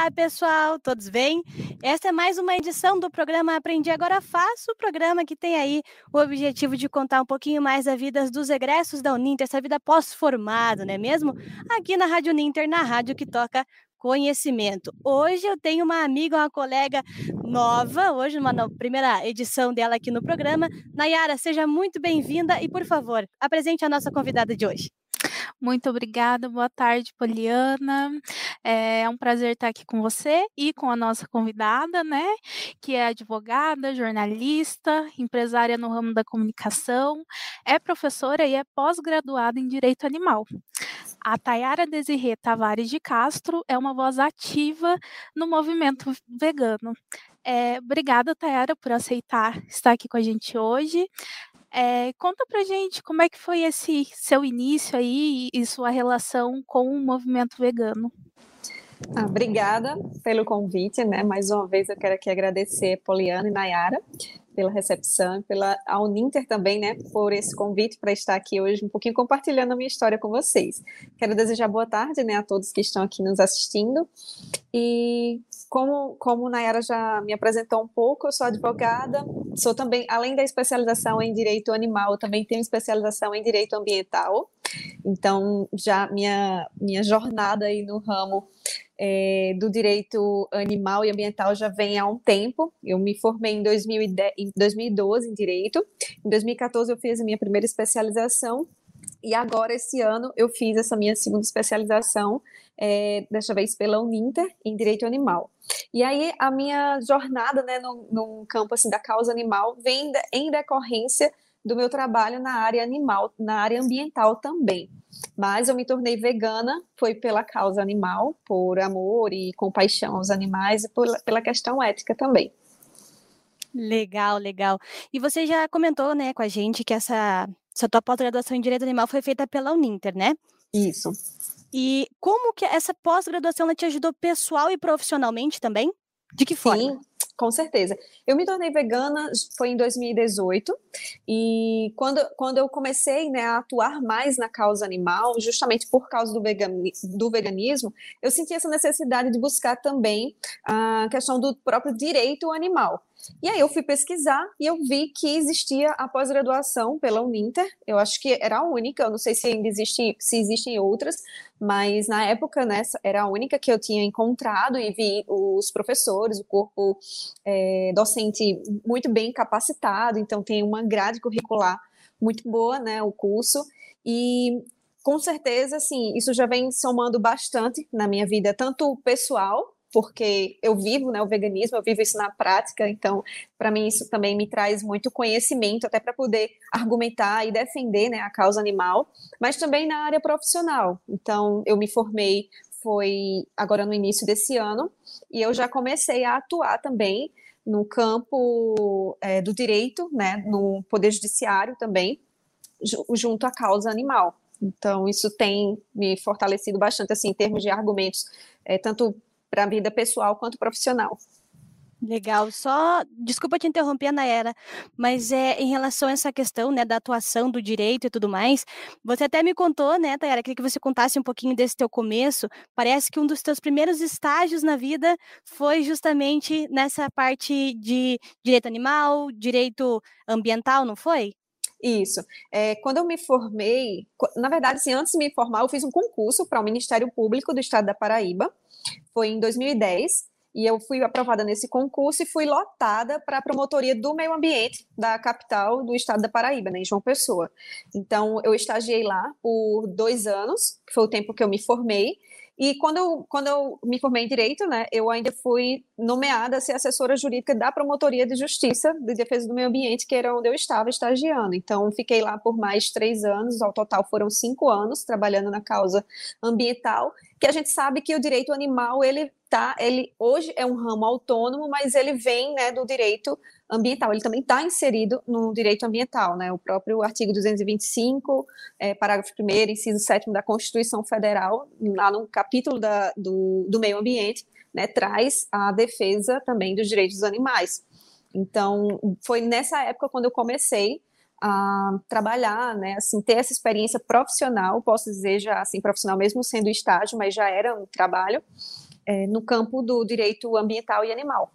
Olá, pessoal, todos bem? Esta é mais uma edição do programa Aprendi Agora Faço, o programa que tem aí o objetivo de contar um pouquinho mais da vida dos egressos da Uninter, essa vida pós-formado, não é mesmo? Aqui na Rádio Uninter, na rádio que toca conhecimento. Hoje eu tenho uma amiga, uma colega nova, hoje uma primeira edição dela aqui no programa. Nayara, seja muito bem-vinda e, por favor, apresente a nossa convidada de hoje. Muito obrigada, boa tarde, Poliana. É um prazer estar aqui com você e com a nossa convidada, né? Que é advogada, jornalista, empresária no ramo da comunicação, é professora e é pós-graduada em Direito Animal. A Tayara Desirê Tavares de Castro é uma voz ativa no movimento vegano. É, obrigada, Tayara, por aceitar estar aqui com a gente hoje. É, conta pra gente como é que foi esse seu início aí e sua relação com o movimento vegano. Ah, obrigada pelo convite, né? Mais uma vez eu quero aqui agradecer Poliana e Nayara pela recepção, pela a Uninter também, né, por esse convite para estar aqui hoje um pouquinho compartilhando a minha história com vocês. Quero desejar boa tarde, né, a todos que estão aqui nos assistindo. E como como Nayara já me apresentou um pouco, eu sou advogada, sou também, além da especialização em direito animal, também tenho especialização em direito ambiental. Então, já minha minha jornada aí no ramo é, do direito animal e ambiental já vem há um tempo. Eu me formei em, 2010, em 2012 em direito. Em 2014 eu fiz a minha primeira especialização e agora, esse ano, eu fiz essa minha segunda especialização, é, desta vez pela Uninter, em Direito Animal. E aí, a minha jornada né, no, no campo assim, da causa animal vem em decorrência do meu trabalho na área animal, na área ambiental também. Mas eu me tornei vegana, foi pela causa animal, por amor e compaixão aos animais e por, pela questão ética também. Legal, legal. E você já comentou, né, com a gente que essa, essa tua pós-graduação em Direito Animal foi feita pela Uninter, né? Isso. E como que essa pós-graduação te ajudou pessoal e profissionalmente também? De que forma? Sim, com certeza. Eu me tornei vegana foi em 2018 e quando, quando eu comecei né, a atuar mais na causa animal, justamente por causa do, vegani, do veganismo, eu senti essa necessidade de buscar também a questão do próprio direito animal. E aí eu fui pesquisar e eu vi que existia a pós-graduação pela Uninter. Eu acho que era a única, eu não sei se ainda existe, se existem outras, mas na época né, era a única que eu tinha encontrado e vi os professores, o corpo é, docente muito bem capacitado, então tem uma grade curricular muito boa, né, o curso. E com certeza, assim, isso já vem somando bastante na minha vida, tanto pessoal porque eu vivo né, o veganismo, eu vivo isso na prática, então, para mim, isso também me traz muito conhecimento, até para poder argumentar e defender né, a causa animal, mas também na área profissional. Então, eu me formei, foi agora no início desse ano, e eu já comecei a atuar também no campo é, do direito, né, no Poder Judiciário também, junto à causa animal. Então, isso tem me fortalecido bastante, assim, em termos de argumentos, é, tanto para a vida pessoal quanto profissional. Legal. Só, desculpa te interromper, Nayara, mas é em relação a essa questão, né, da atuação do direito e tudo mais, você até me contou, né, Tayara, queria que você contasse um pouquinho desse teu começo. Parece que um dos teus primeiros estágios na vida foi justamente nessa parte de direito animal, direito ambiental, não foi? Isso. É, quando eu me formei, na verdade, assim, antes de me formar, eu fiz um concurso para o Ministério Público do Estado da Paraíba. Foi em 2010 e eu fui aprovada nesse concurso e fui lotada para a promotoria do meio ambiente da capital do estado da Paraíba, né, em João Pessoa. Então, eu estagiei lá por dois anos, que foi o tempo que eu me formei, e quando eu, quando eu me formei em Direito, né, eu ainda fui nomeada a ser assessora jurídica da Promotoria de Justiça de Defesa do Meio Ambiente, que era onde eu estava estagiando. Então, fiquei lá por mais três anos, ao total foram cinco anos, trabalhando na causa ambiental, que a gente sabe que o direito animal, ele tá, ele hoje é um ramo autônomo, mas ele vem né, do direito ambiental, ele também está inserido no direito ambiental, né? O próprio artigo 225, é, parágrafo 1 inciso 7 da Constituição Federal, lá no capítulo da, do, do meio ambiente, né, traz a defesa também dos direitos dos animais. Então, foi nessa época quando eu comecei a trabalhar, né, assim, ter essa experiência profissional, posso dizer já assim, profissional mesmo sendo estágio, mas já era um trabalho, é, no campo do direito ambiental e animal.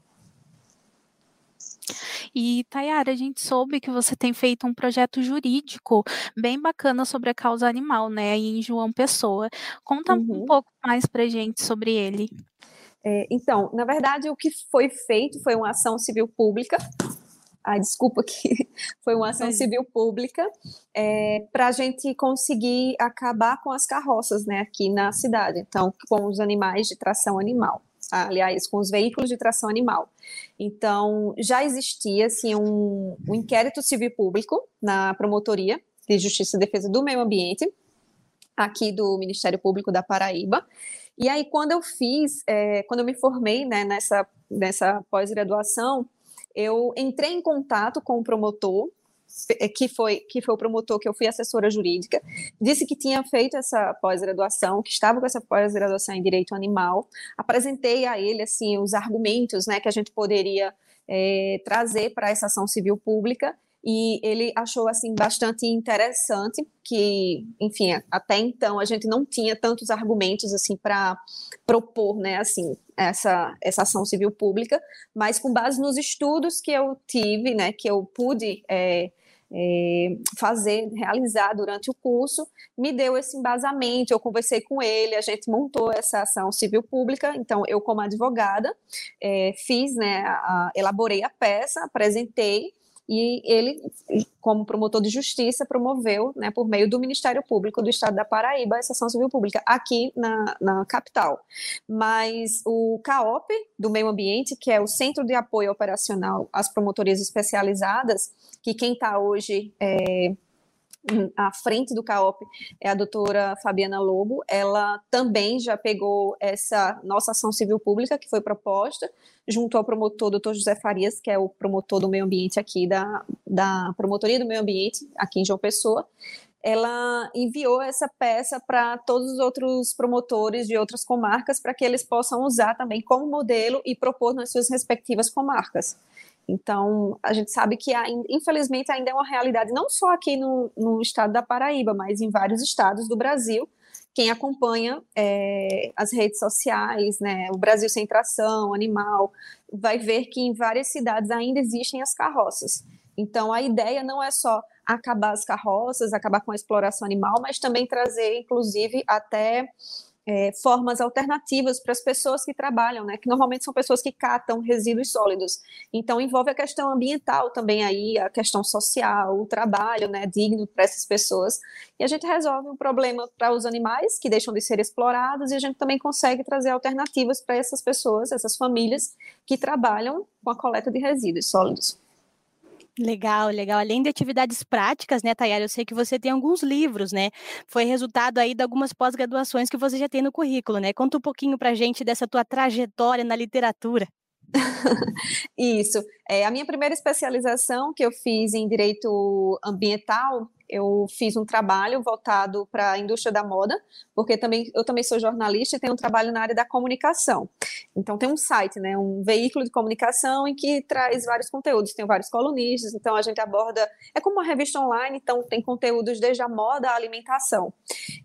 E, Tayara, a gente soube que você tem feito um projeto jurídico bem bacana sobre a causa animal, né, em João Pessoa. Conta uhum. um pouco mais pra gente sobre ele. É, então, na verdade, o que foi feito foi uma ação civil pública. Ah, desculpa que foi uma ação civil pública é, para a gente conseguir acabar com as carroças, né, aqui na cidade. Então, com os animais de tração animal aliás, com os veículos de tração animal. Então, já existia assim, um, um inquérito civil público na Promotoria de Justiça e Defesa do Meio Ambiente, aqui do Ministério Público da Paraíba. E aí, quando eu fiz, é, quando eu me formei né, nessa, nessa pós-graduação, eu entrei em contato com o promotor é, que foi que foi o promotor que eu fui assessora jurídica, disse que tinha feito essa pós-graduação, que estava com essa pós-graduação em direito animal. Apresentei a ele assim os argumentos, né, que a gente poderia é, trazer para essa ação civil pública e ele achou assim bastante interessante que, enfim, até então a gente não tinha tantos argumentos assim para propor, né, assim, essa essa ação civil pública, mas com base nos estudos que eu tive, né, que eu pude é, é, fazer, realizar durante o curso, me deu esse embasamento. Eu conversei com ele, a gente montou essa ação civil pública. Então, eu, como advogada, é, fiz, né, a, elaborei a peça, apresentei e ele, como promotor de justiça, promoveu, né, por meio do Ministério Público do Estado da Paraíba, essa ação civil pública aqui na, na capital. Mas o CAOP do Meio Ambiente, que é o Centro de Apoio Operacional às Promotorias Especializadas, que quem está hoje é, à frente do CAOP é a doutora Fabiana Lobo. Ela também já pegou essa nossa ação civil pública que foi proposta, junto ao promotor doutor José Farias, que é o promotor do meio ambiente aqui da, da Promotoria do Meio Ambiente, aqui em João Pessoa. Ela enviou essa peça para todos os outros promotores de outras comarcas para que eles possam usar também como modelo e propor nas suas respectivas comarcas. Então, a gente sabe que, infelizmente, ainda é uma realidade não só aqui no, no estado da Paraíba, mas em vários estados do Brasil. Quem acompanha é, as redes sociais, né, o Brasil Sem Tração, Animal, vai ver que em várias cidades ainda existem as carroças. Então, a ideia não é só acabar as carroças, acabar com a exploração animal, mas também trazer, inclusive, até é, formas alternativas para as pessoas que trabalham, né? Que normalmente são pessoas que catam resíduos sólidos. Então envolve a questão ambiental também aí, a questão social, o trabalho, né? Digno para essas pessoas. E a gente resolve um problema para os animais que deixam de ser explorados e a gente também consegue trazer alternativas para essas pessoas, essas famílias que trabalham com a coleta de resíduos sólidos. Legal, legal. Além de atividades práticas, né, Tayara, eu sei que você tem alguns livros, né? Foi resultado aí de algumas pós-graduações que você já tem no currículo, né? Conta um pouquinho pra gente dessa tua trajetória na literatura. Isso. É, a minha primeira especialização que eu fiz em direito ambiental, eu fiz um trabalho voltado para a indústria da moda, porque também eu também sou jornalista e tenho um trabalho na área da comunicação. Então tem um site, né, um veículo de comunicação em que traz vários conteúdos, tem vários colunistas, então a gente aborda, é como uma revista online, então tem conteúdos desde a moda à alimentação.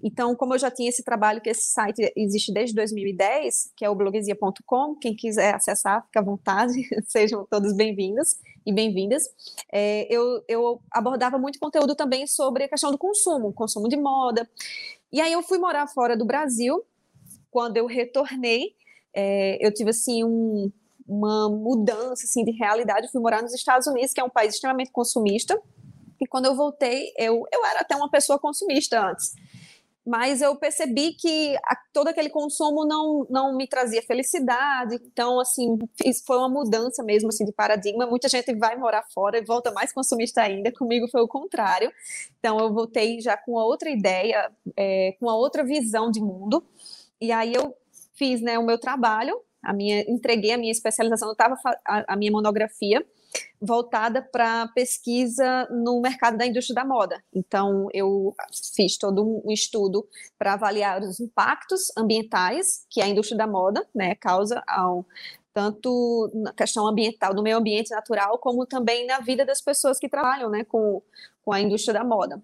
Então, como eu já tinha esse trabalho que esse site existe desde 2010, que é o bloguesia.com, quem quiser acessar, fica à vontade, sejam todos bem-vindos e bem-vindas. É, eu, eu abordava muito conteúdo também sobre a questão do consumo, consumo de moda. E aí eu fui morar fora do Brasil. Quando eu retornei, é, eu tive assim um, uma mudança assim de realidade. Eu fui morar nos Estados Unidos, que é um país extremamente consumista. E quando eu voltei, eu, eu era até uma pessoa consumista antes mas eu percebi que a, todo aquele consumo não, não me trazia felicidade, então, assim, foi uma mudança mesmo, assim, de paradigma, muita gente vai morar fora e volta mais consumista ainda, comigo foi o contrário, então eu voltei já com outra ideia, é, com outra visão de mundo, e aí eu fiz, né, o meu trabalho, a minha, entreguei a minha especialização, eu estava a, a minha monografia, voltada para pesquisa no mercado da indústria da moda. Então, eu fiz todo um estudo para avaliar os impactos ambientais que a indústria da moda né, causa ao tanto na questão ambiental, do meio ambiente natural, como também na vida das pessoas que trabalham né, com, com a indústria da moda.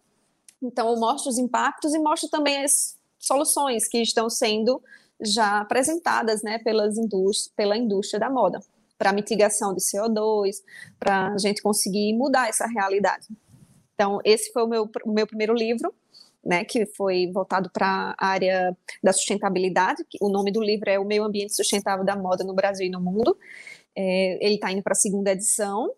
Então, eu mostro os impactos e mostro também as soluções que estão sendo já apresentadas né, pelas indústri pela indústria da moda, para mitigação de CO2, para a gente conseguir mudar essa realidade. Então, esse foi o meu, o meu primeiro livro, né, que foi voltado para a área da sustentabilidade. O nome do livro é O Meio Ambiente Sustentável da Moda no Brasil e no Mundo. É, ele está indo para a segunda edição.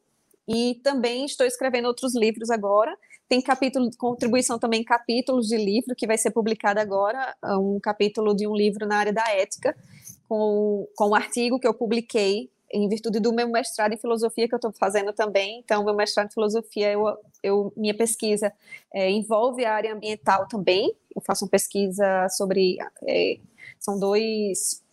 E também estou escrevendo outros livros agora. Tem capítulo de contribuição também, capítulos de livro, que vai ser publicado agora, um capítulo de um livro na área da ética, com, com um artigo que eu publiquei em virtude do meu mestrado em filosofia que eu estou fazendo também. Então, meu mestrado em filosofia, eu, eu minha pesquisa é, envolve a área ambiental também. Eu faço uma pesquisa sobre é, são dois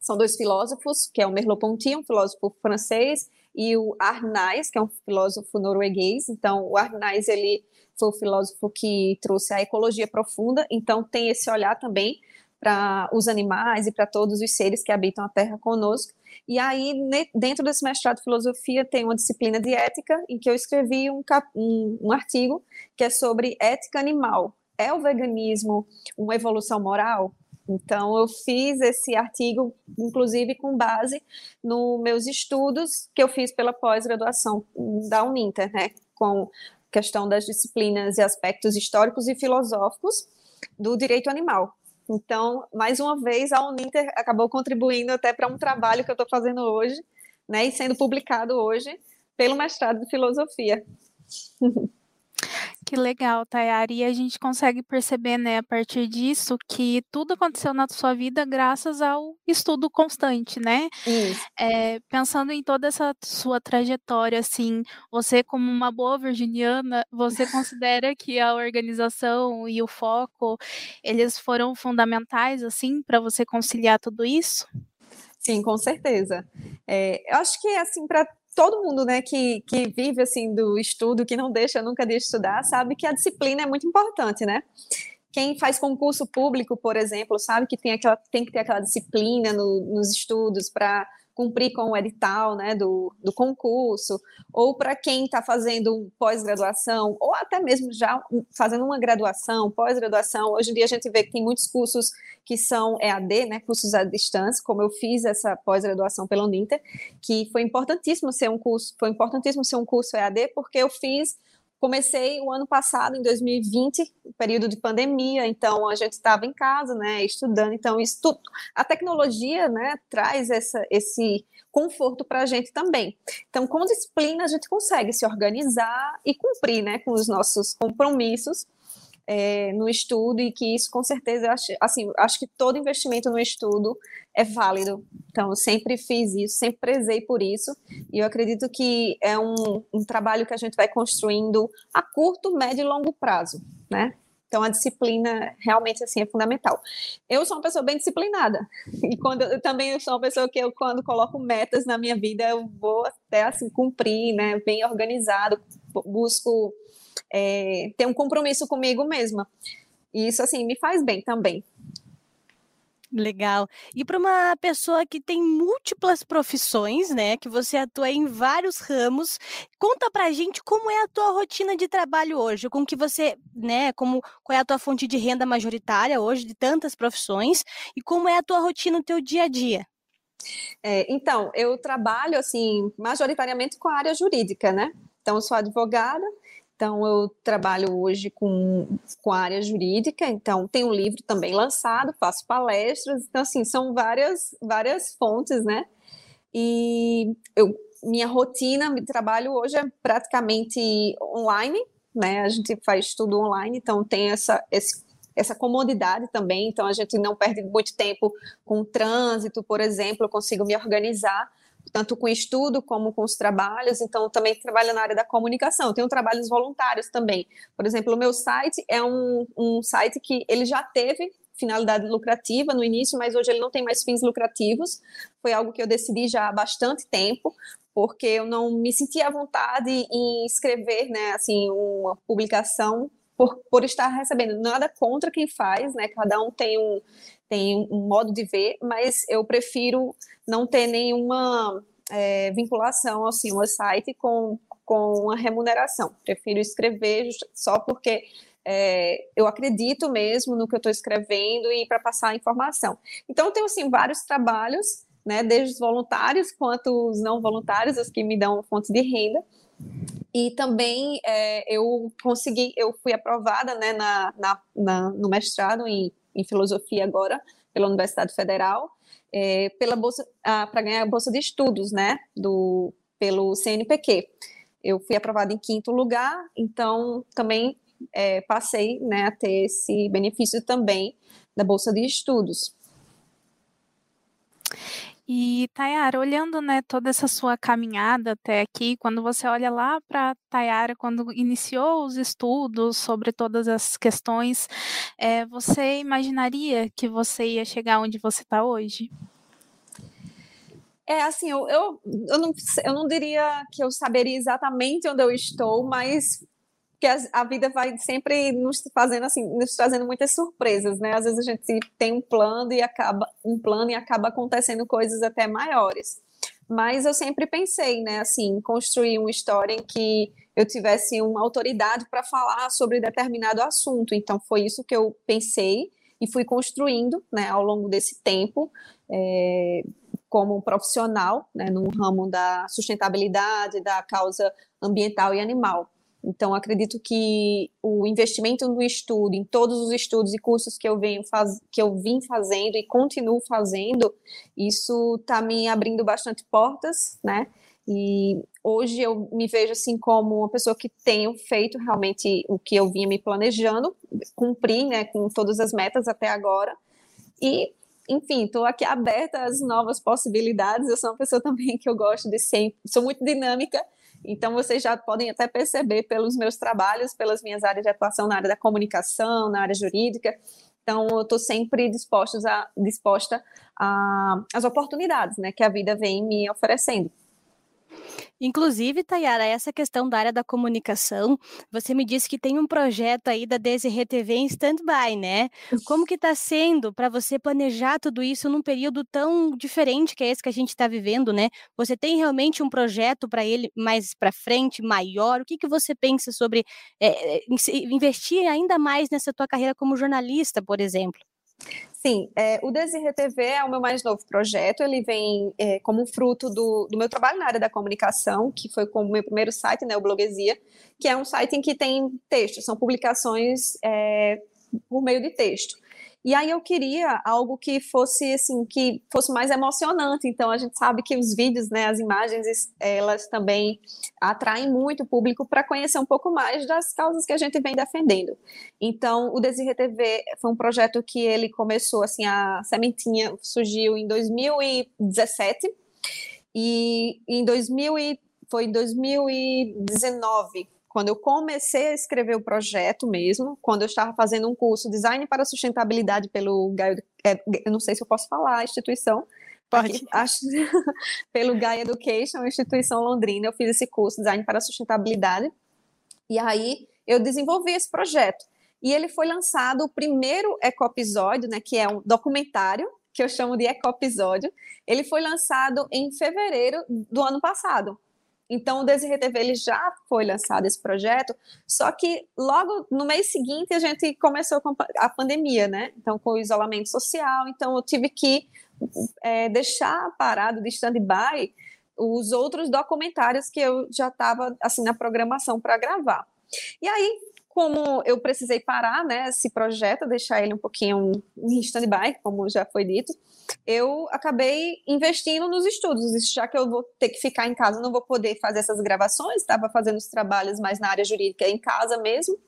são dois filósofos, que é o Merleau-Ponty, um filósofo francês, e o Arnais, que é um filósofo norueguês. Então, o Arnais ele foi o filósofo que trouxe a ecologia profunda. Então, tem esse olhar também para os animais e para todos os seres que habitam a Terra conosco. E aí, dentro desse mestrado de filosofia, tem uma disciplina de ética, em que eu escrevi um, um, um artigo que é sobre ética animal. É o veganismo uma evolução moral? Então, eu fiz esse artigo, inclusive, com base nos meus estudos que eu fiz pela pós-graduação da Uninter, né, com questão das disciplinas e aspectos históricos e filosóficos do direito animal. Então, mais uma vez, a Uninter acabou contribuindo até para um trabalho que eu estou fazendo hoje, né, e sendo publicado hoje pelo mestrado de filosofia. Que legal, Tayari. E a gente consegue perceber, né, a partir disso, que tudo aconteceu na sua vida graças ao estudo constante, né? Isso. É, pensando em toda essa sua trajetória, assim, você como uma boa virginiana, você considera que a organização e o foco, eles foram fundamentais, assim, para você conciliar tudo isso? Sim, com certeza. É, eu acho que, assim, para todo mundo, né, que, que vive, assim, do estudo, que não deixa nunca de estudar, sabe que a disciplina é muito importante, né? Quem faz concurso público, por exemplo, sabe que tem, aquela, tem que ter aquela disciplina no, nos estudos para cumprir com o edital né, do, do concurso, ou para quem está fazendo pós-graduação, ou até mesmo já fazendo uma graduação, pós-graduação. Hoje em dia a gente vê que tem muitos cursos que são EAD, né, cursos à distância, como eu fiz essa pós-graduação pela Uninter, que foi importantíssimo ser um curso, foi importantíssimo ser um curso EAD, porque eu fiz Comecei o ano passado, em 2020, período de pandemia, então a gente estava em casa, né, estudando. Então, isso tudo, a tecnologia, né, traz essa, esse conforto para a gente também. Então, com disciplina, a gente consegue se organizar e cumprir, né, com os nossos compromissos é, no estudo e que isso com certeza acho, assim, acho que todo investimento no estudo é válido. Então eu sempre fiz isso, sempre prezei por isso e eu acredito que é um, um trabalho que a gente vai construindo a curto, médio e longo prazo, né? Então a disciplina realmente assim é fundamental. Eu sou uma pessoa bem disciplinada e quando eu também sou uma pessoa que eu quando coloco metas na minha vida eu vou até assim cumprir, né? Bem organizado, busco é, ter um compromisso comigo mesma. E isso, assim, me faz bem também. Legal. E para uma pessoa que tem múltiplas profissões, né, que você atua em vários ramos, conta pra gente como é a tua rotina de trabalho hoje, com que você, né, como qual é a tua fonte de renda majoritária hoje de tantas profissões e como é a tua rotina no teu dia a dia. É, então, eu trabalho assim majoritariamente com a área jurídica, né? Então, eu sou advogada então, eu trabalho hoje com, com a área jurídica, então tem um livro também lançado, faço palestras, então, assim, são várias, várias fontes, né? E eu, minha rotina de trabalho hoje é praticamente online, né? A gente faz tudo online, então tem essa, esse, essa comodidade também, então a gente não perde muito tempo com o trânsito, por exemplo, eu consigo me organizar tanto com estudo como com os trabalhos, então também trabalho na área da comunicação, tenho trabalhos voluntários também. Por exemplo, o meu site é um, um site que ele já teve finalidade lucrativa no início, mas hoje ele não tem mais fins lucrativos. Foi algo que eu decidi já há bastante tempo, porque eu não me sentia à vontade em escrever, né, assim, uma publicação por, por estar recebendo nada contra quem faz, né? Cada um tem um tem um modo de ver, mas eu prefiro não ter nenhuma é, vinculação assim, o site com, com a remuneração. Prefiro escrever só porque é, eu acredito mesmo no que eu estou escrevendo e para passar a informação. Então, eu tenho, assim, vários trabalhos, né, desde os voluntários quanto os não voluntários, os que me dão fonte de renda, e também é, eu consegui, eu fui aprovada né, na, na, na no mestrado em, em, filosofia agora, pela Universidade Federal, é, pela bolsa, para ganhar a bolsa de estudos, né, do, pelo CNPq. Eu fui aprovada em quinto lugar, então também é, passei né, a ter esse benefício também da bolsa de estudos. E, Tayara, olhando né, toda essa sua caminhada até aqui, quando você olha lá para Tayara, quando iniciou os estudos sobre todas as questões, é, você imaginaria que você ia chegar onde você está hoje? É, assim, eu, eu, eu, não, eu não diria que eu saberia exatamente onde eu estou, mas que a, vida vai sempre nos fazendo assim, nos trazendo muitas surpresas, né? Às vezes a gente tem um plano e acaba um plano e acaba acontecendo coisas até maiores. Mas eu sempre pensei, né, assim, construir uma história em que eu tivesse uma autoridade para falar sobre determinado assunto. Então foi isso que eu pensei e fui construindo, né, ao longo desse tempo. É, como profissional, né, no ramo da sustentabilidade, da causa ambiental e animal. Então, acredito que o investimento no estudo, em todos os estudos e cursos que eu, venho faz, que eu vim fazendo e continuo fazendo, isso está me abrindo bastante portas, né? E hoje eu me vejo assim como uma pessoa que tenho feito realmente o que eu vinha me planejando, cumprir, né, com todas as metas até agora. E, enfim, estou aqui aberta às novas possibilidades. Eu sou uma pessoa também que eu gosto de sempre, sou muito dinâmica então, vocês já podem até perceber pelos meus trabalhos, pelas minhas áreas de atuação na área da comunicação, na área jurídica. Então, eu estou sempre disposta a, disposta às oportunidades né, que a vida vem me oferecendo. Inclusive, Tayara, essa questão da área da comunicação, você me disse que tem um projeto aí da Desirê TV em stand-by, né? Como que está sendo para você planejar tudo isso num período tão diferente que é esse que a gente está vivendo, né? Você tem realmente um projeto para ele mais para frente, maior? O que, que você pensa sobre é, investir ainda mais nessa tua carreira como jornalista, por exemplo? Sim, é, o Desirre TV é o meu mais novo projeto. Ele vem é, como fruto do, do, meu trabalho na área da comunicação, que foi como meu primeiro site, né, o Bloguesia, que é um site em que tem texto, são publicações é, por meio de texto. E aí eu queria algo que fosse assim, que fosse mais emocionante. Então a gente sabe que os vídeos, né, as imagens, elas também atraem muito o público para conhecer um pouco mais das causas que a gente vem defendendo. Então o Desirre TV foi um projeto que ele começou assim, a sementinha surgiu em 2017 e em 2000 e, foi em 2019 quando eu comecei a escrever o projeto mesmo, quando eu estava fazendo um curso Design para Sustentabilidade pelo Gaia, é, eu não sei se eu posso falar a instituição, Pode. Aqui, acho, pelo Gaia Education, instituição londrina, eu fiz esse curso Design para Sustentabilidade, e aí eu desenvolvi esse projeto. E ele foi lançado o primeiro ecopisódio, né, que é um documentário, que eu chamo de ecopisódio. Ele foi lançado em fevereiro do ano passado. Então, o Desirê TV ele já foi lançado esse projeto, só que logo no mês seguinte a gente começou com a pandemia, né? Então, com o isolamento social, então eu tive que é, deixar parado de stand-by os outros documentários que eu já estava assim na programação para gravar. E aí como eu precisei parar, né, esse projeto, deixar ele um pouquinho em stand-by, como já foi dito, eu acabei investindo nos estudos, já que eu vou ter que ficar em casa, não vou poder fazer essas gravações, estava fazendo os trabalhos mais na área jurídica em casa mesmo,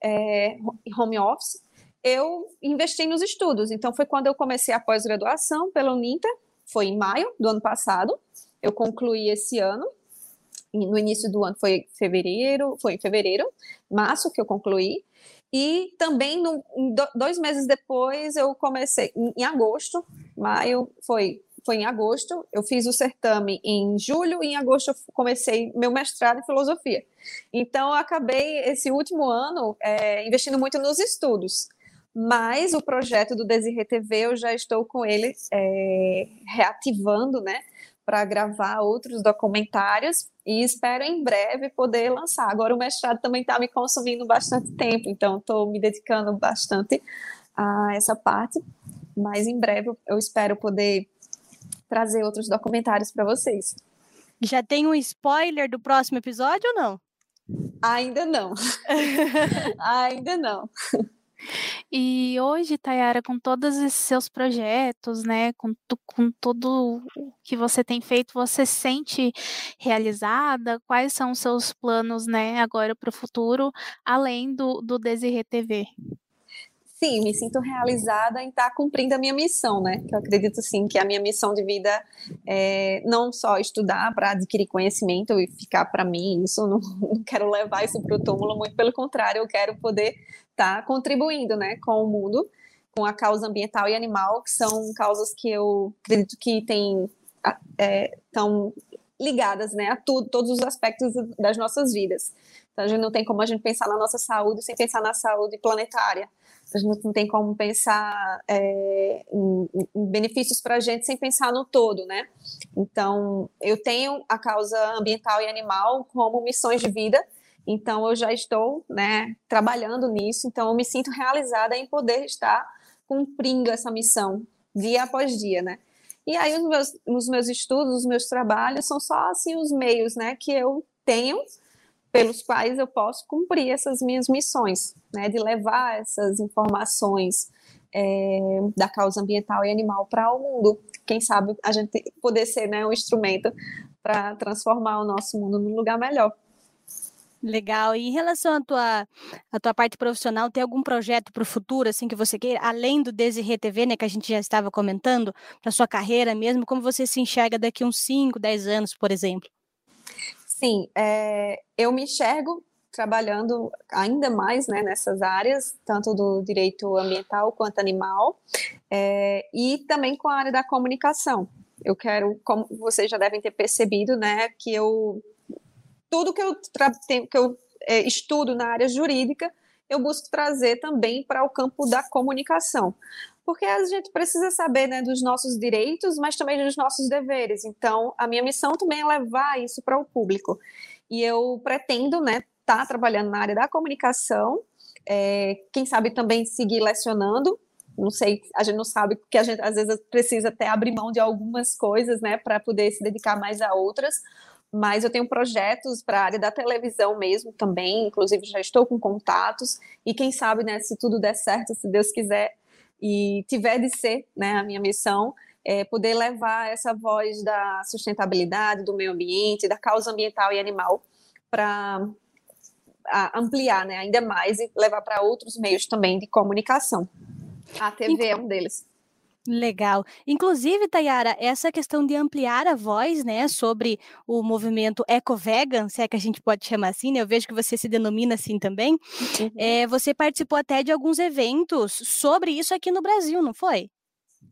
é, home office, eu investi nos estudos. Então, foi quando eu comecei a pós-graduação pela Uninter, foi em maio do ano passado, eu concluí esse ano, no início do ano foi fevereiro, foi em fevereiro, março que eu concluí. E também no, dois meses depois eu comecei em, agosto, maio foi foi em agosto, eu fiz o certame em julho e em agosto eu comecei meu mestrado em filosofia. Então eu acabei esse último ano é, investindo muito nos estudos. Mas o projeto do Desirre TV eu já estou com ele é, reativando, né? Para gravar outros documentários e espero em breve poder lançar. Agora o mestrado também está me consumindo bastante tempo, então estou me dedicando bastante a essa parte, mas em breve eu espero poder trazer outros documentários para vocês. Já tem um spoiler do próximo episódio ou não? Ainda não. Ainda não. E hoje, Tayara, com todos esses seus projetos, né, com, com tudo o que você tem feito, você se sente realizada? Quais são os seus planos, né, agora para o futuro, além do, do Desirê TV? sim, me sinto realizada em estar cumprindo a minha missão, né? Que eu acredito sim que a minha missão de vida é não só estudar para adquirir conhecimento e ficar para mim, isso não, não quero levar isso para o túmulo, muito pelo contrário, eu quero poder estar tá contribuindo, né, com o mundo, com a causa ambiental e animal, que são causas que eu acredito que estão é, ligadas, né, a tudo, todos os aspectos das nossas vidas. Então, a gente não tem como a gente pensar na nossa saúde sem pensar na saúde planetária a gente não tem como pensar é, em, em, benefícios para a gente sem pensar no todo, né? Então, eu tenho a causa ambiental e animal como missões de vida, então eu já estou, né, trabalhando nisso, então eu me sinto realizada em poder estar cumprindo essa missão dia após dia, né? E aí os meus, os meus estudos, os meus trabalhos são só assim os meios, né, que eu tenho pelos quais eu posso cumprir essas minhas missões, né, de levar essas informações é, da causa ambiental e animal para o mundo. Quem sabe a gente poder ser né, um instrumento para transformar o nosso mundo num lugar melhor. Legal. E em relação à tua, à tua parte profissional, tem algum projeto para o futuro, assim, que você queira, além do Desirê TV, né, que a gente já estava comentando, para sua carreira mesmo, como você se enxerga daqui uns 5, 10 anos, por exemplo? Sim, é, eu me enxergo trabalhando ainda mais né, nessas áreas, tanto do direito ambiental quanto animal, é, e também com a área da comunicação. Eu quero, como vocês já devem ter percebido, né, que eu tudo que eu, que eu é, estudo na área jurídica, eu busco trazer também para o campo da comunicação porque a gente precisa saber né, dos nossos direitos, mas também dos nossos deveres. Então, a minha missão também é levar isso para o público. E eu pretendo estar né, tá trabalhando na área da comunicação, é, quem sabe também seguir lecionando. Não sei, a gente não sabe, porque a gente às vezes precisa até abrir mão de algumas coisas, né, para poder se dedicar mais a outras. Mas eu tenho projetos para a área da televisão mesmo também, inclusive já estou com contatos. E quem sabe, né, se tudo der certo, se Deus quiser, e tiver de ser, né, a minha missão é poder levar essa voz da sustentabilidade, do meio ambiente, da causa ambiental e animal para ampliar, né, ainda mais e levar para outros meios também de comunicação. A TV é um deles. Legal. Inclusive, Tayara, essa questão de ampliar a voz, né, sobre o movimento eco-vegan, se é que a gente pode chamar assim, né? Eu vejo que você se denomina assim também. Uhum. É, você participou até de alguns eventos sobre isso aqui no Brasil, não foi?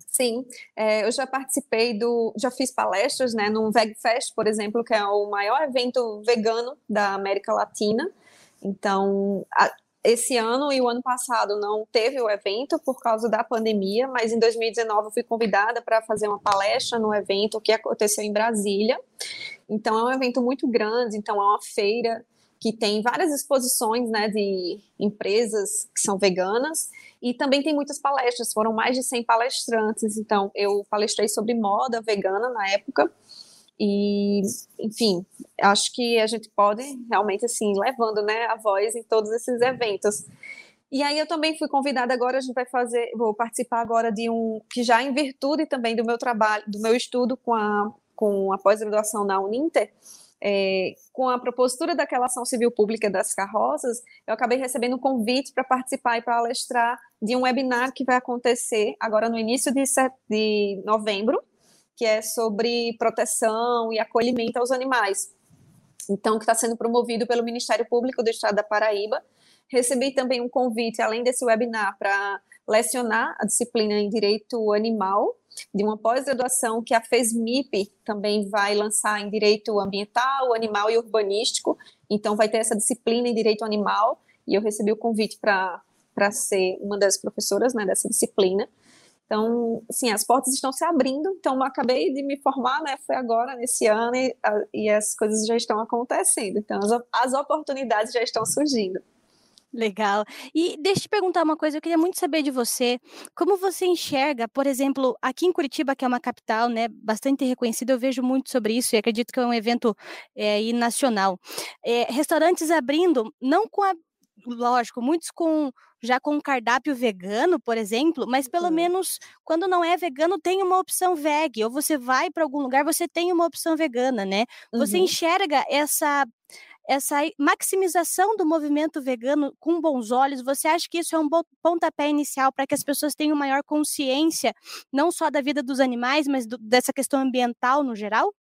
Sim, é, eu já participei do, já fiz palestras, né, no VegFest, por exemplo, que é o maior evento vegano da América Latina. Então, a, esse ano e o ano passado não teve o evento por causa da pandemia, mas em 2019 eu fui convidada para fazer uma palestra no evento que aconteceu em Brasília. Então é um evento muito grande, então é uma feira que tem várias exposições né, de empresas que são veganas e também tem muitas palestras, foram mais de 100 palestrantes. Então eu palestrei sobre moda vegana na época e, enfim, acho que a gente pode realmente, assim, levando né, a voz em todos esses eventos. E aí eu também fui convidada agora, a gente vai fazer, vou participar agora de um, que já em virtude também do meu trabalho, do meu estudo com a, com a pós-graduação na Uninter, é, com a propositura daquela ação civil pública das carroças, eu acabei recebendo um convite para participar e palestrar de um webinar que vai acontecer agora no início de, de novembro, que é sobre proteção e acolhimento aos animais. Então, que está sendo promovido pelo Ministério Público do Estado da Paraíba. Recebi também um convite, além desse webinar, para lecionar a disciplina em Direito Animal, de uma pós-graduação que a FESMIP também vai lançar em Direito Ambiental, Animal e Urbanístico. Então, vai ter essa disciplina em Direito Animal, e eu recebi o convite para ser uma das professoras né, dessa disciplina. Então, sim, as portas estão se abrindo. Então, eu acabei de me formar, né? Foi agora, nesse ano, e, e as coisas já estão acontecendo. Então, as, as oportunidades já estão surgindo. Legal. E deixa eu te perguntar uma coisa, eu queria muito saber de você, como você enxerga, por exemplo, aqui em Curitiba, que é uma capital, né, bastante reconhecida, eu vejo muito sobre isso e acredito que é um evento é, nacional. É, restaurantes abrindo, não com a, lógico, muitos com já com cardápio vegano, por exemplo, mas pelo uhum. menos quando não é vegano tem uma opção veg, ou você vai para algum lugar, você tem uma opção vegana, né? Você uhum. enxerga essa essa maximização do movimento vegano com bons olhos, você acha que isso é um pontapé inicial para que as pessoas tenham maior consciência, não só da vida dos animais, mas do, dessa questão ambiental no geral?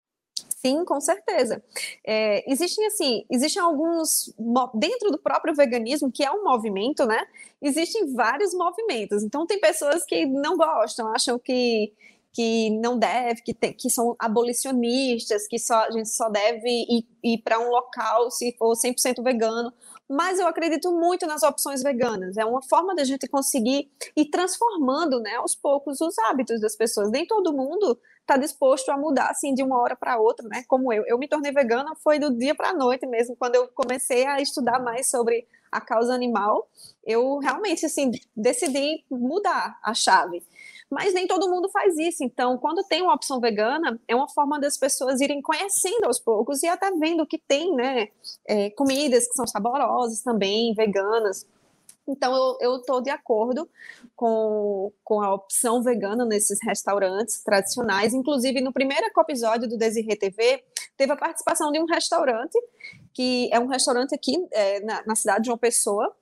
Sim, com certeza. É, existem assim, existem alguns dentro do próprio veganismo, que é um movimento, né? Existem vários movimentos. Então tem pessoas que não gostam, acham que que não deve, que, tem, que são abolicionistas, que só, a gente só deve ir, ir para um local se for 100% vegano. Mas eu acredito muito nas opções veganas. É uma forma da gente conseguir ir transformando, né, aos poucos, os hábitos das pessoas. Nem todo mundo está disposto a mudar assim de uma hora para outra, né? Como eu. Eu me tornei vegana foi do dia para a noite mesmo, quando eu comecei a estudar mais sobre a causa animal. Eu realmente assim decidi mudar a chave mas nem todo mundo faz isso. Então, quando tem uma opção vegana, é uma forma das pessoas irem conhecendo aos poucos e até vendo que tem, né, é, comidas que são saborosas também, veganas. Então, eu estou de acordo com, com a opção vegana nesses restaurantes tradicionais. Inclusive, no primeiro episódio do Desirê TV, teve a participação de um restaurante, que é um restaurante aqui é, na, na cidade de João Pessoa,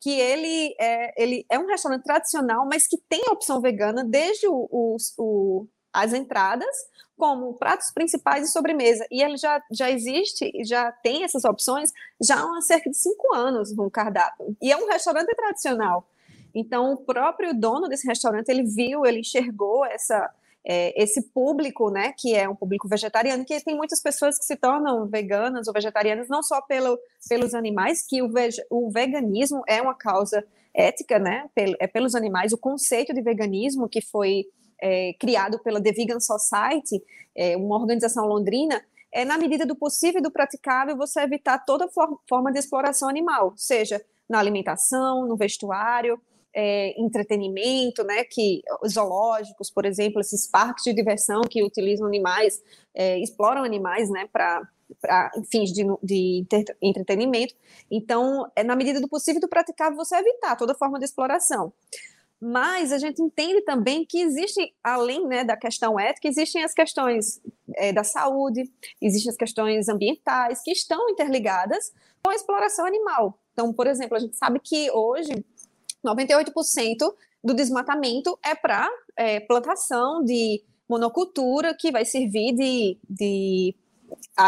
que ele é, ele é um restaurante tradicional, mas que tem a opção vegana desde o, o, o, as entradas, como pratos principais e sobremesa. E ele já, já existe, já tem essas opções já há cerca de cinco anos no cardápio. E é um restaurante tradicional. Então, o próprio dono desse restaurante, ele viu, ele enxergou essa, é, esse público, né, que é um público vegetariano, que tem muitas pessoas que se tornam veganas ou vegetarianas não só pelo, pelos animais, que o, o veganismo é uma causa ética, né, é pelos animais. O conceito de veganismo que foi é, criado pela The Vegan Society, é, uma organização londrina, é na medida do possível e do praticável você evitar toda for forma de exploração animal, seja na alimentação, no vestuário, é, entretenimento, né, que zoológicos, por exemplo, esses parques de diversão que utilizam animais, é, exploram animais, né, para fins de, de entretenimento. Então, é na medida do possível do praticável você evitar toda forma de exploração. Mas a gente entende também que existe, além né, da questão ética, existem as questões é, da saúde, existem as questões ambientais que estão interligadas com a exploração animal. Então, por exemplo, a gente sabe que hoje 98% do desmatamento é para é, plantação de monocultura que vai servir de, de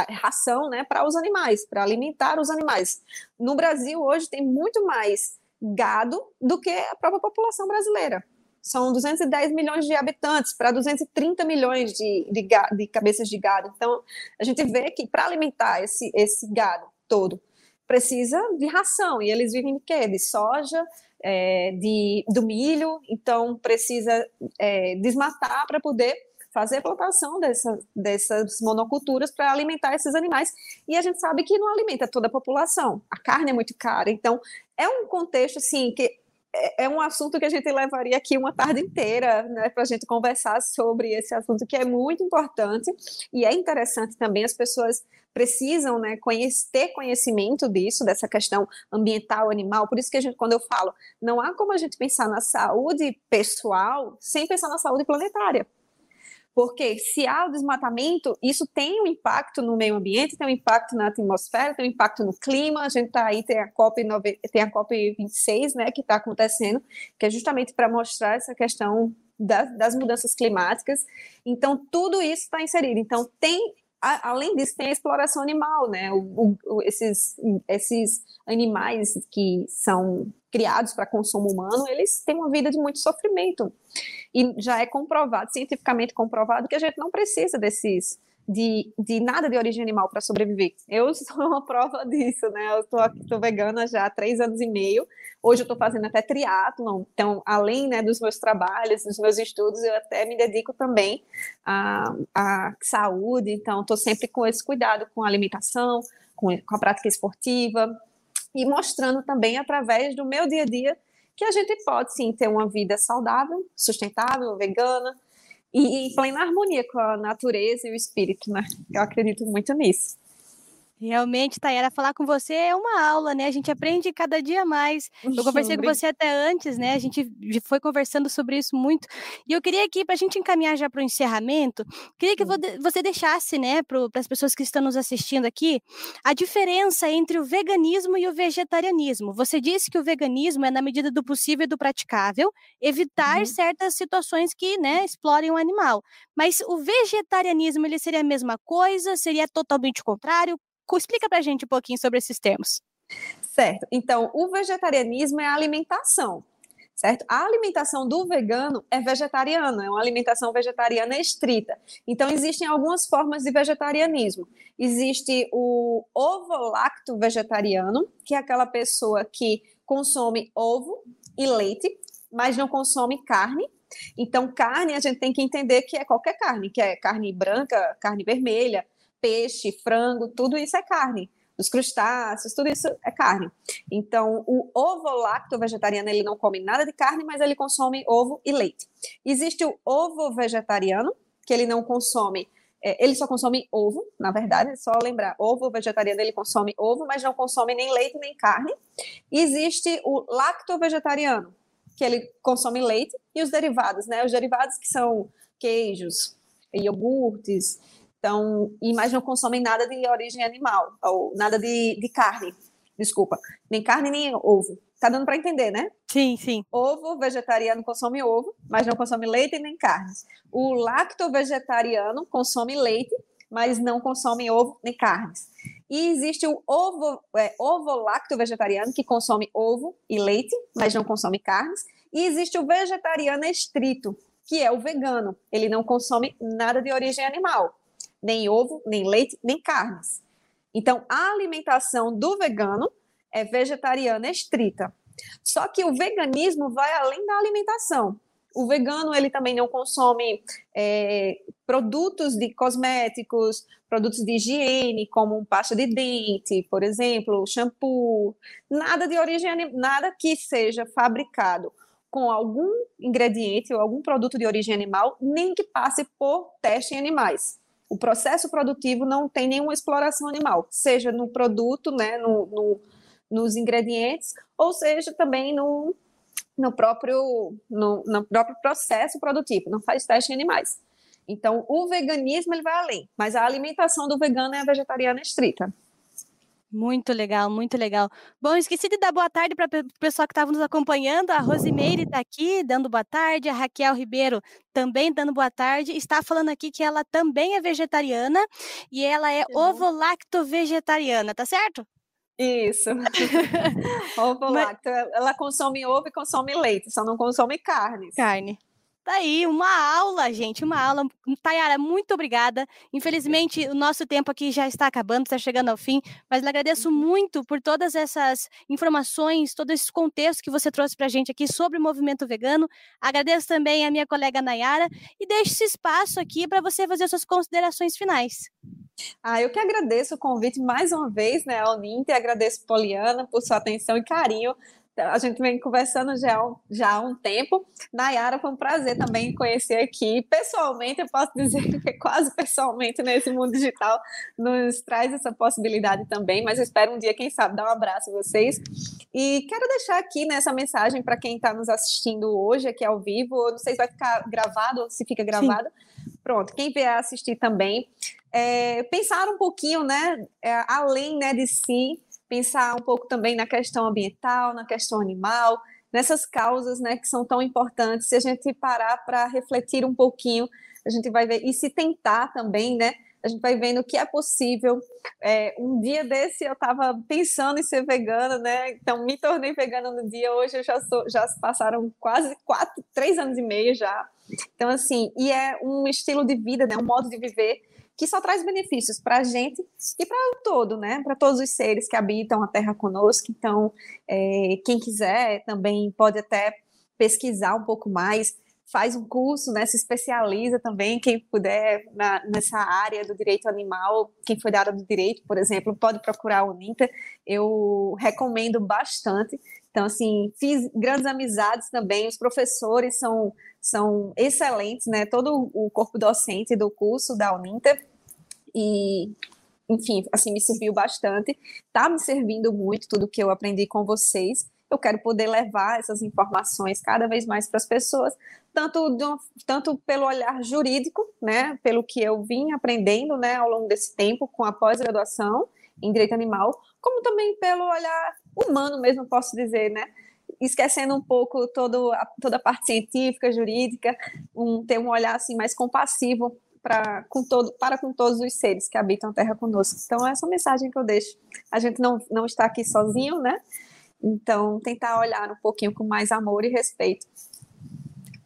ração né, para os animais, para alimentar os animais. No Brasil, hoje, tem muito mais gado do que a própria população brasileira. São 210 milhões de habitantes para 230 milhões de, de, de, cabeças de gado. Então, a gente vê que para alimentar esse, esse gado todo, precisa de ração. E eles vivem de quê? De soja, é, de, do milho, então precisa é, desmatar para poder fazer a plantação dessa, dessas monoculturas para alimentar esses animais. E a gente sabe que não alimenta toda a população. A carne é muito cara. Então, é um contexto assim que é, é um assunto que a gente levaria aqui uma tarde inteira né, para a gente conversar sobre esse assunto que é muito importante e é interessante também as pessoas precisam né, conhecer, ter conhecimento disso, dessa questão ambiental, animal. Por isso que a gente, quando eu falo, não há como a gente pensar na saúde pessoal sem pensar na saúde planetária. Porque se há o desmatamento, isso tem um impacto no meio ambiente, tem um impacto na atmosfera, tem um impacto no clima. A gente está aí, tem a COP, tem a COP 26, né, que está acontecendo, que é justamente para mostrar essa questão das, das, mudanças climáticas. Então, tudo isso está inserido. Então, tem além disso, tem a exploração animal, né? O, o, esses, esses animais que são criados para consumo humano, eles têm uma vida de muito sofrimento. E já é comprovado, cientificamente comprovado, que a gente não precisa desses, de, de nada de origem animal para sobreviver. Eu sou uma prova disso, né? Eu estou vegana já há três anos e meio. Hoje eu estou fazendo até triatlon, então, além né, dos meus trabalhos, dos meus estudos, eu até me dedico também à, à saúde, então estou sempre com esse cuidado com a alimentação, com, com a prática esportiva, e mostrando também através do meu dia a dia que a gente pode sim ter uma vida saudável, sustentável, vegana, e em plena harmonia com a natureza e o espírito, né? Eu acredito muito nisso. Realmente, Tayara, falar com você é uma aula, né? A gente aprende cada dia mais. Eu conversei com você até antes, né? A gente foi conversando sobre isso muito. E eu queria aqui, para a gente encaminhar já para o encerramento, queria que você deixasse, né, para as pessoas que estão nos assistindo aqui, a diferença entre o veganismo e o vegetarianismo. Você disse que o veganismo é, na medida do possível e do praticável, evitar uhum. certas situações que, né, explorem o animal. Mas o vegetarianismo, ele seria a mesma coisa? Seria totalmente contrário? Explica para a gente um pouquinho sobre esses termos. Certo. Então, o vegetarianismo é a alimentação, certo? A alimentação do vegano é vegetariana, é uma alimentação vegetariana estrita. Então, existem algumas formas de vegetarianismo. Existe o ovo-lacto vegetariano, que é aquela pessoa que consome ovo e leite, mas não consome carne. Então, carne a gente tem que entender que é qualquer carne, que é carne branca, carne vermelha, peixe, frango, tudo isso é carne. Os crustáceos, tudo isso é carne. Então, o ovo-lacto vegetariano, ele não come nada de carne, mas ele consome ovo e leite. Existe o ovo vegetariano, que ele não consome é, ele só consome ovo, na verdade, é só lembrar, ovo vegetariano ele consome ovo, mas não consome nem leite nem carne. Existe o lacto vegetariano, que ele consome leite e os derivados, né? Os derivados que são queijos, iogurtes, então, e mais não consomem nada de origem animal, ou nada de, de carne, desculpa, nem carne nem ovo. Tá dando para entender, né? Sim, sim. Ovo vegetariano consome ovo, mas não consome leite nem carnes. O lacto vegetariano consome leite, mas não consome ovo nem carnes. E existe o ovo, é, ovo lacto vegetariano que consome ovo e leite, mas não consome carnes. E existe o vegetariano estrito, que é o vegano. Ele não consome nada de origem animal nem ovo, nem leite, nem carnes. Então, a alimentação do vegano é vegetariana estrita. Só que o veganismo vai além da alimentação. O vegano ele também não consome é, produtos de cosméticos, produtos de higiene, como pasta de dente, por exemplo, shampoo, nada de origem, nada que seja fabricado com algum ingrediente ou algum produto de origem animal, nem que passe por teste em animais o processo produtivo não tem nenhuma exploração animal, seja no produto, né, no, no nos ingredientes, ou seja também no, no, próprio, no, no próprio processo produtivo, não faz teste em animais. Então, o veganismo ele vai além, mas a alimentação do vegano é a vegetariana estrita. Muito legal, muito legal. Bom, esqueci de dar boa tarde para o pessoal que estava nos acompanhando. A Rosimeire está aqui dando boa tarde, a Raquel Ribeiro também dando boa tarde. Está falando aqui que ela também é vegetariana e ela é ovo-lacto vegetariana, tá certo? Isso. ovo-lacto. Ela consome ovo e consome leite, só não consome carne. Carne. Tá aí, uma aula, gente, uma aula. Tayara, muito obrigada. Infelizmente, o nosso tempo aqui já está acabando, está chegando ao fim, mas lhe agradeço uhum. muito por todas essas informações, todo esse contexto que você trouxe para a gente aqui sobre o movimento vegano. Agradeço também a minha colega Nayara e deixo esse espaço aqui para você fazer suas considerações finais. Ah, eu que agradeço o convite mais uma vez, né, ao NINT, e agradeço Poliana por sua atenção e carinho a gente vem conversando já, já há um tempo. Nayara, foi um prazer também conhecer aqui. Pessoalmente, eu posso dizer que quase pessoalmente nesse mundo digital nos traz essa possibilidade também, mas eu espero um dia, quem sabe, dar um abraço a vocês. E quero deixar aqui nessa mensagem para quem está nos assistindo hoje, aqui ao vivo. não sei se vai ficar gravado ou se fica gravado. Sim. Pronto, quem vier assistir também, é, pensar um pouquinho, né, é, além né, de si, pensar um pouco também na questão ambiental, na questão animal, nessas causas né, que são tão importantes. Se a gente parar para refletir um pouquinho, a gente vai ver, e se tentar também, né? A gente vai vendo que é possível. É, um dia desse eu estava pensando em ser vegana, né? Então me tornei vegana no dia. Hoje eu já sou, já passaram quase quatro, três anos e meio já. Então assim, e é um estilo de vida, né? Um modo de viver que só traz benefícios para a gente e para o todo, né? Para todos os seres que habitam a Terra conosco. Então, é, quem quiser também pode até pesquisar um pouco mais, faz um curso, né? Se especializa também, quem puder na, nessa área do direito animal, quem foi da área do direito, por exemplo, pode procurar o Ninter. Eu recomendo bastante. Então, assim, fiz grandes amizades também. Os professores são, são excelentes, né? Todo o corpo docente do curso da Uninter e enfim, assim, me serviu bastante, tá me servindo muito tudo que eu aprendi com vocês. Eu quero poder levar essas informações cada vez mais para as pessoas, tanto, tanto pelo olhar jurídico, né, pelo que eu vim aprendendo, né, ao longo desse tempo com a pós-graduação em direito animal, como também pelo olhar humano mesmo, posso dizer, né, esquecendo um pouco todo, toda a parte científica, jurídica, um, ter um olhar assim mais compassivo para com, todo, para com todos os seres que habitam a Terra conosco. Então, essa é a mensagem que eu deixo. A gente não, não está aqui sozinho, né? Então, tentar olhar um pouquinho com mais amor e respeito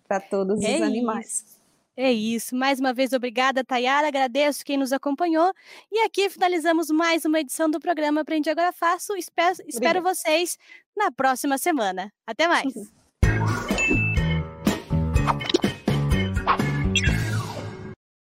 para todos é os isso. animais. É isso. Mais uma vez, obrigada, Tayara. Agradeço quem nos acompanhou. E aqui finalizamos mais uma edição do programa Aprendi Agora Faço. Espero, espero vocês na próxima semana. Até mais.